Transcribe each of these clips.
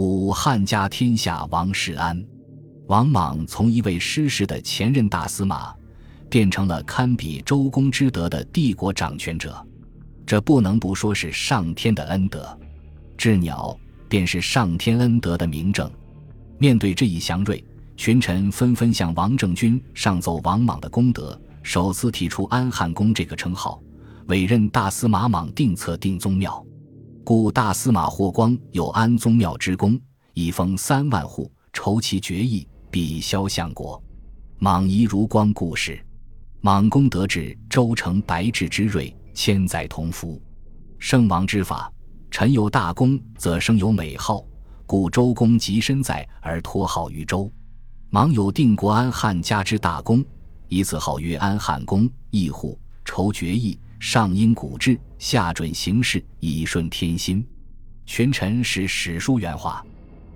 五汉家天下王世安，王莽从一位失势的前任大司马，变成了堪比周公之德的帝国掌权者，这不能不说是上天的恩德。智鸟便是上天恩德的明证。面对这一祥瑞，群臣纷纷向王政君上奏王莽的功德，首次提出安汉公这个称号，委任大司马莽定策定宗庙。故大司马霍光有安宗庙之功，以封三万户，筹其决议，必萧相国。莽夷如光故事，莽公得志，周成白志之瑞，千载同福。圣王之法，臣有大功，则生有美号，故周公及身在而托号于周。莽有定国安汉家之大功，以此号曰安汉公，义户，筹爵邑。上因古制，下准形式，以顺天心。群臣是史书原话，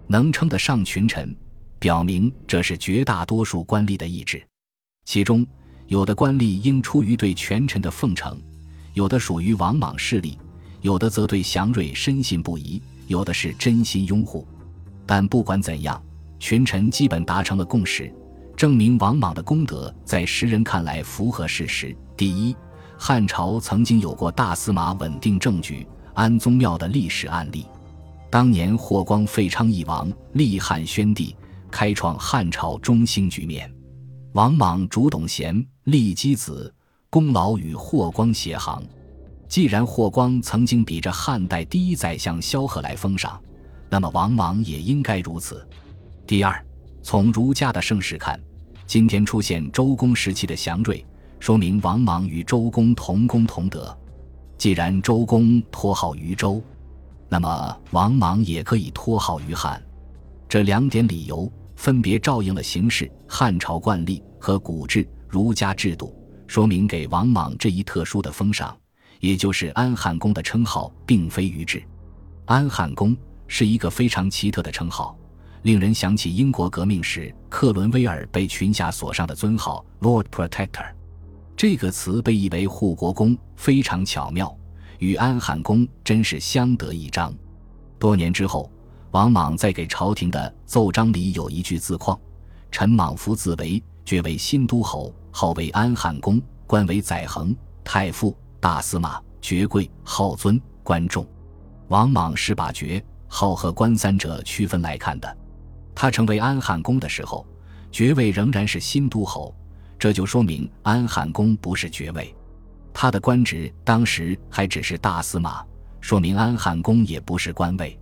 能称得上群臣，表明这是绝大多数官吏的意志。其中有的官吏应出于对权臣的奉承，有的属于王莽势力，有的则对祥瑞深信不疑，有的是真心拥护。但不管怎样，群臣基本达成了共识，证明王莽的功德在时人看来符合事实。第一。汉朝曾经有过大司马稳定政局、安宗庙的历史案例。当年霍光废昌邑王，立汉宣帝，开创汉朝中兴局面。王莽主董贤，立箕子，功劳与霍光协行。既然霍光曾经比着汉代第一宰相萧何来封赏，那么王莽也应该如此。第二，从儒家的盛世看，今天出现周公时期的祥瑞。说明王莽与周公同功同德，既然周公托号于周，那么王莽也可以托号于汉。这两点理由分别照应了形势、汉朝惯例和古制儒家制度，说明给王莽这一特殊的封赏，也就是安汉公的称号，并非愚智。安汉公是一个非常奇特的称号，令人想起英国革命时克伦威尔被群下所上的尊号 Lord Protector。这个词被译为护国公，非常巧妙，与安汉公真是相得益彰。多年之后，王莽在给朝廷的奏章里有一句自况：“臣莽夫自为，爵为新都侯，号为安汉公，官为载衡、太傅、大司马，爵贵，号尊，官重。”王莽是把爵号和官三者区分来看的。他成为安汉公的时候，爵位仍然是新都侯。这就说明安汉公不是爵位，他的官职当时还只是大司马，说明安汉公也不是官位。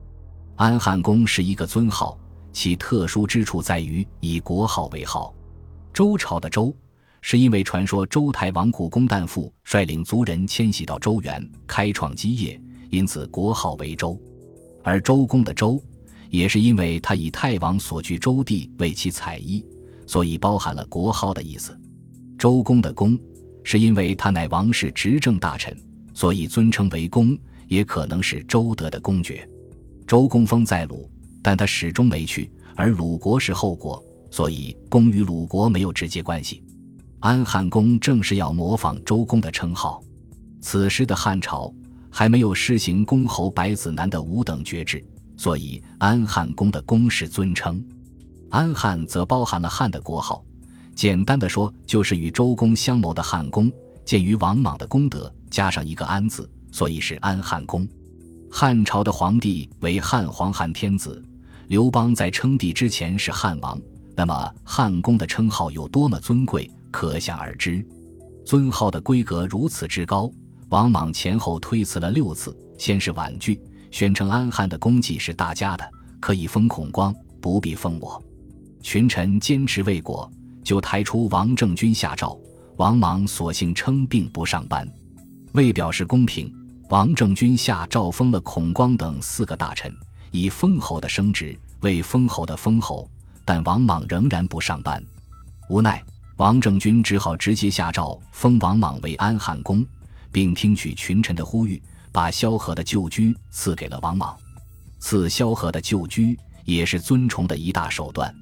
安汉公是一个尊号，其特殊之处在于以国号为号。周朝的周，是因为传说周台王古公旦父率领族人迁徙到周原，开创基业，因此国号为周。而周公的周，也是因为他以太王所居周地为其采邑，所以包含了国号的意思。周公的公，是因为他乃王室执政大臣，所以尊称为公，也可能是周德的公爵。周公封在鲁，但他始终没去，而鲁国是后国，所以公与鲁国没有直接关系。安汉公正是要模仿周公的称号。此时的汉朝还没有施行公侯百子男的五等爵制，所以安汉公的公是尊称。安汉则包含了汉的国号。简单的说，就是与周公相谋的汉公，鉴于王莽的功德，加上一个安字，所以是安汉公。汉朝的皇帝为汉皇汉天子，刘邦在称帝之前是汉王，那么汉公的称号有多么尊贵，可想而知。尊号的规格如此之高，王莽前后推辞了六次，先是婉拒，宣称安汉的功绩是大家的，可以封孔光，不必封我。群臣坚持未果。就抬出王政君下诏，王莽索性称病不上班。为表示公平，王政君下诏封了孔光等四个大臣，以封侯的升职为封侯的封侯，但王莽仍然不上班。无奈，王政君只好直接下诏封王莽为安汉公，并听取群臣的呼吁，把萧何的旧居赐给了王莽。赐萧何的旧居也是尊崇的一大手段。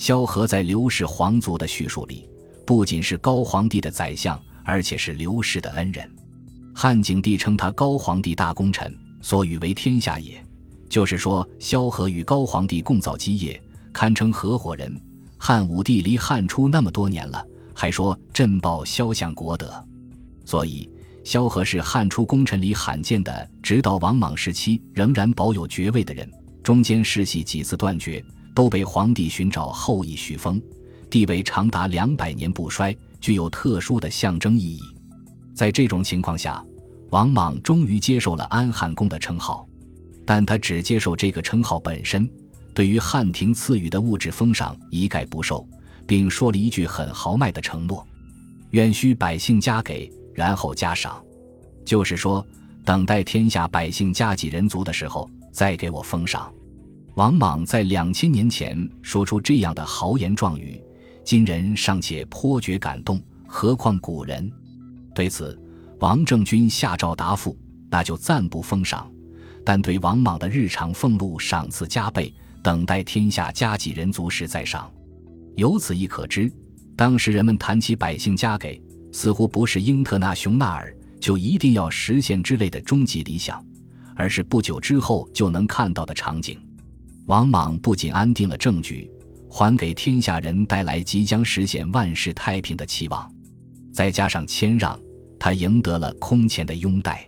萧何在刘氏皇族的叙述里，不仅是高皇帝的宰相，而且是刘氏的恩人。汉景帝称他高皇帝大功臣，所与为天下也。就是说，萧何与高皇帝共造基业，堪称合伙人。汉武帝离汉初那么多年了，还说朕报萧相国德，所以萧何是汉初功臣里罕见的，直到王莽时期仍然保有爵位的人。中间世系几次断绝，都被皇帝寻找后裔续封，地位长达两百年不衰，具有特殊的象征意义。在这种情况下，王莽终于接受了安汉公的称号。但他只接受这个称号本身，对于汉廷赐予的物质封赏一概不受，并说了一句很豪迈的承诺：“愿需百姓加给，然后加赏。”就是说，等待天下百姓加给人足的时候，再给我封赏。王莽在两千年前说出这样的豪言壮语，今人尚且颇觉感动，何况古人？对此，王政君下诏答复：“那就暂不封赏。”但对王莽的日常俸禄赏赐加倍，等待天下加给人足时再赏。由此亦可知，当时人们谈起百姓加给，似乎不是英特纳雄纳尔就一定要实现之类的终极理想，而是不久之后就能看到的场景。王莽不仅安定了政局，还给天下人带来即将实现万世太平的期望，再加上谦让，他赢得了空前的拥戴。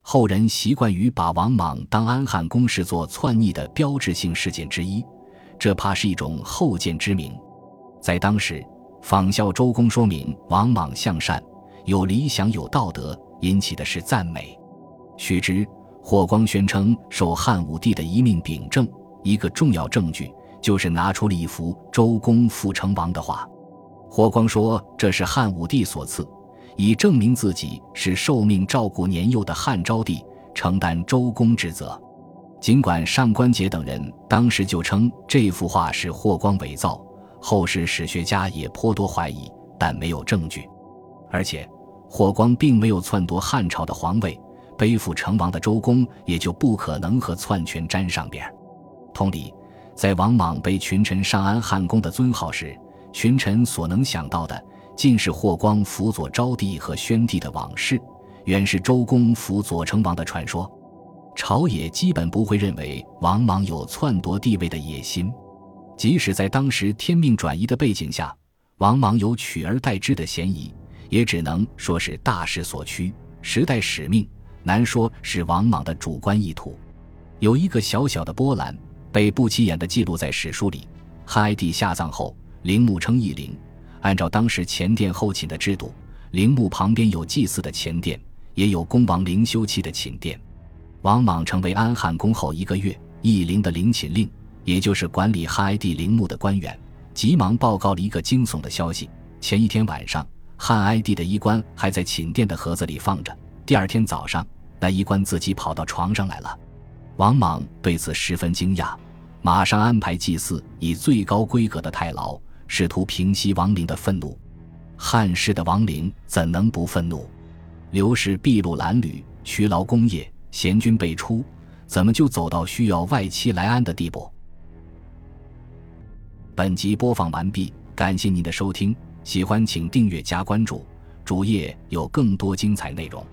后人习惯于把王莽当安汉公视作篡逆的标志性事件之一，这怕是一种后见之明。在当时，仿效周公，说明王莽向善、有理想、有道德，引起的是赞美。须知，霍光宣称受汉武帝的一命秉政，一个重要证据就是拿出了一幅周公复成王的画。霍光说这是汉武帝所赐。以证明自己是受命照顾年幼的汉昭帝，承担周公之责。尽管上官桀等人当时就称这幅画是霍光伪造，后世史学家也颇多怀疑，但没有证据。而且，霍光并没有篡夺汉朝的皇位，背负成王的周公也就不可能和篡权沾上边。同理，在王莽被群臣上安汉公的尊号时，群臣所能想到的。尽是霍光辅佐昭帝和宣帝的往事，原是周公辅佐成王的传说。朝野基本不会认为王莽有篡夺帝位的野心，即使在当时天命转移的背景下，王莽有取而代之的嫌疑，也只能说是大势所趋，时代使命，难说是王莽的主观意图。有一个小小的波澜，被不起眼的记录在史书里：汉哀帝下葬后，陵墓称义陵。按照当时前殿后寝的制度，陵墓旁边有祭祀的前殿，也有恭王陵休憩的寝殿。王莽成为安汉公后一个月，义陵的陵寝令，也就是管理汉哀帝陵墓的官员，急忙报告了一个惊悚的消息：前一天晚上，汉哀帝的衣冠还在寝殿的盒子里放着，第二天早上，那衣冠自己跑到床上来了。王莽对此十分惊讶，马上安排祭祀以最高规格的太牢。试图平息亡灵的愤怒，汉室的亡灵怎能不愤怒？刘氏筚路蓝缕，劬劳功业，贤君辈出，怎么就走到需要外戚来安的地步？本集播放完毕，感谢您的收听，喜欢请订阅加关注，主页有更多精彩内容。